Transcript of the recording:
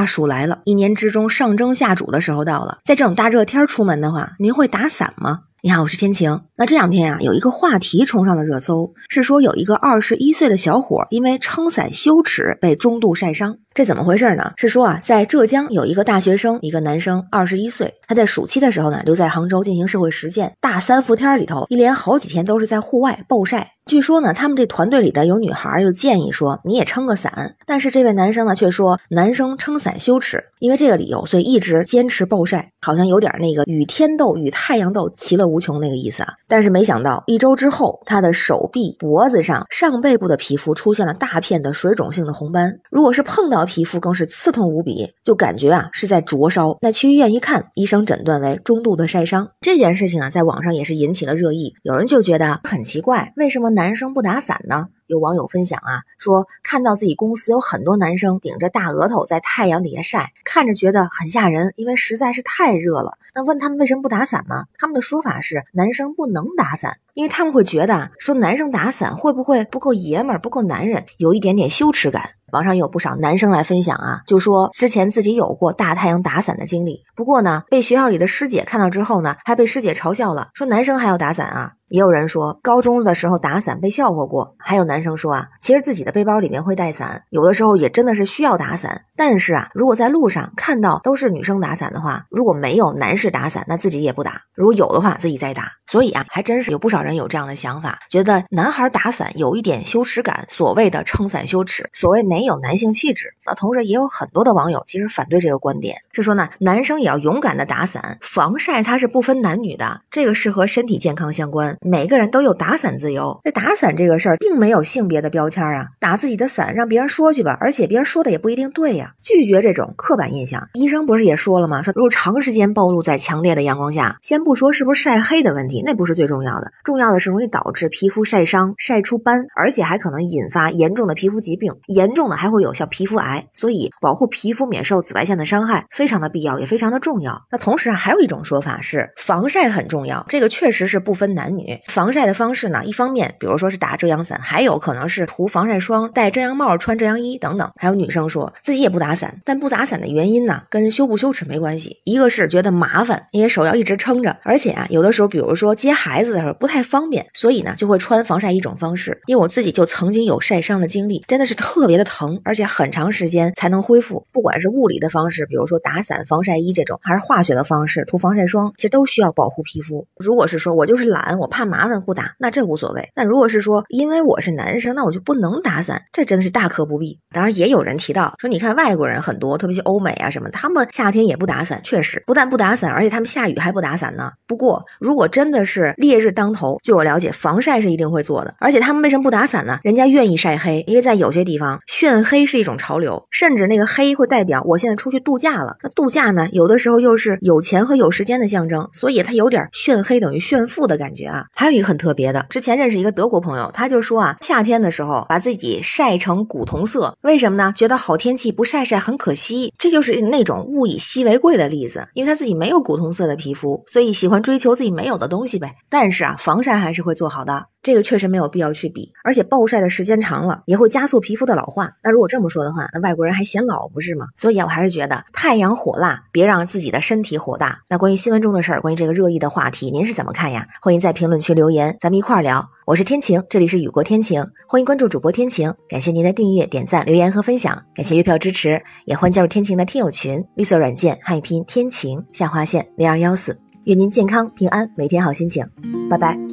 大暑来了，一年之中上蒸下煮的时候到了。在这种大热天出门的话，您会打伞吗？你好，我是天晴。那这两天啊，有一个话题冲上了热搜，是说有一个二十一岁的小伙因为撑伞羞耻被中度晒伤。这怎么回事呢？是说啊，在浙江有一个大学生，一个男生，二十一岁，他在暑期的时候呢，留在杭州进行社会实践。大三伏天里头，一连好几天都是在户外暴晒。据说呢，他们这团队里的有女孩就建议说，你也撑个伞。但是这位男生呢，却说男生撑伞羞耻，因为这个理由，所以一直坚持暴晒，好像有点那个与天斗、与太阳斗，其乐无穷那个意思啊。但是没想到，一周之后，他的手臂、脖子上、上背部的皮肤出现了大片的水肿性的红斑。如果是碰到皮肤，更是刺痛无比，就感觉啊是在灼烧。那去医院一看，医生诊断为中度的晒伤。这件事情啊，在网上也是引起了热议。有人就觉得很奇怪，为什么男男生不打伞呢？有网友分享啊，说看到自己公司有很多男生顶着大额头在太阳底下晒，看着觉得很吓人，因为实在是太热了。那问他们为什么不打伞呢？他们的说法是男生不能打伞，因为他们会觉得说男生打伞会不会不够爷们儿、不够男人，有一点点羞耻感。网上有不少男生来分享啊，就说之前自己有过大太阳打伞的经历，不过呢，被学校里的师姐看到之后呢，还被师姐嘲笑了，说男生还要打伞啊。也有人说高中的时候打伞被笑话过，还有男生说啊，其实自己的背包里面会带伞，有的时候也真的是需要打伞。但是啊，如果在路上看到都是女生打伞的话，如果没有男士打伞，那自己也不打；如果有的话，自己再打。所以啊，还真是有不少人有这样的想法，觉得男孩打伞有一点羞耻感，所谓的撑伞羞耻，所谓没有男性气质。那同时也有很多的网友其实反对这个观点，是说呢，男生也要勇敢的打伞，防晒它是不分男女的，这个是和身体健康相关。每个人都有打伞自由，那打伞这个事儿并没有性别的标签啊，打自己的伞让别人说去吧，而且别人说的也不一定对呀。拒绝这种刻板印象，医生不是也说了吗？说如果长时间暴露在强烈的阳光下，先不说是不是晒黑的问题，那不是最重要的，重要的是容易导致皮肤晒伤、晒出斑，而且还可能引发严重的皮肤疾病，严重的还会有像皮肤癌。所以保护皮肤免受紫外线的伤害非常的必要，也非常的重要。那同时啊，还有一种说法是防晒很重要，这个确实是不分男女。防晒的方式呢？一方面，比如说是打遮阳伞，还有可能是涂防晒霜、戴遮阳帽、穿遮阳衣等等。还有女生说自己也不打伞，但不打伞的原因呢，跟羞不羞耻没关系。一个是觉得麻烦，因为手要一直撑着，而且啊，有的时候，比如说接孩子的时候不太方便，所以呢，就会穿防晒一种方式。因为我自己就曾经有晒伤的经历，真的是特别的疼，而且很长时间才能恢复。不管是物理的方式，比如说打伞、防晒衣这种，还是化学的方式涂防晒霜，其实都需要保护皮肤。如果是说我就是懒，我怕怕麻烦。不打那这无所谓，那如果是说因为我是男生，那我就不能打伞，这真的是大可不必。当然也有人提到说，你看外国人很多，特别是欧美啊什么，他们夏天也不打伞，确实不但不打伞，而且他们下雨还不打伞呢。不过如果真的是烈日当头，据我了解，防晒是一定会做的。而且他们为什么不打伞呢？人家愿意晒黑，因为在有些地方炫黑是一种潮流，甚至那个黑会代表我现在出去度假了。那度假呢，有的时候又是有钱和有时间的象征，所以它有点炫黑等于炫富的感觉啊。还有一个。很特别的，之前认识一个德国朋友，他就说啊，夏天的时候把自己晒成古铜色，为什么呢？觉得好天气不晒晒很可惜，这就是那种物以稀为贵的例子，因为他自己没有古铜色的皮肤，所以喜欢追求自己没有的东西呗。但是啊，防晒还是会做好的。这个确实没有必要去比，而且暴晒的时间长了也会加速皮肤的老化。那如果这么说的话，那外国人还显老不是吗？所以啊，我还是觉得太阳火辣，别让自己的身体火大。那关于新闻中的事儿，关于这个热议的话题，您是怎么看呀？欢迎在评论区留言，咱们一块儿聊。我是天晴，这里是雨过天晴，欢迎关注主播天晴。感谢您的订阅、点赞、留言和分享，感谢月票支持，也欢迎加入天晴的听友群，绿色软件汉语拼天晴下划线零二幺四，愿您健康平安，每天好心情，拜拜。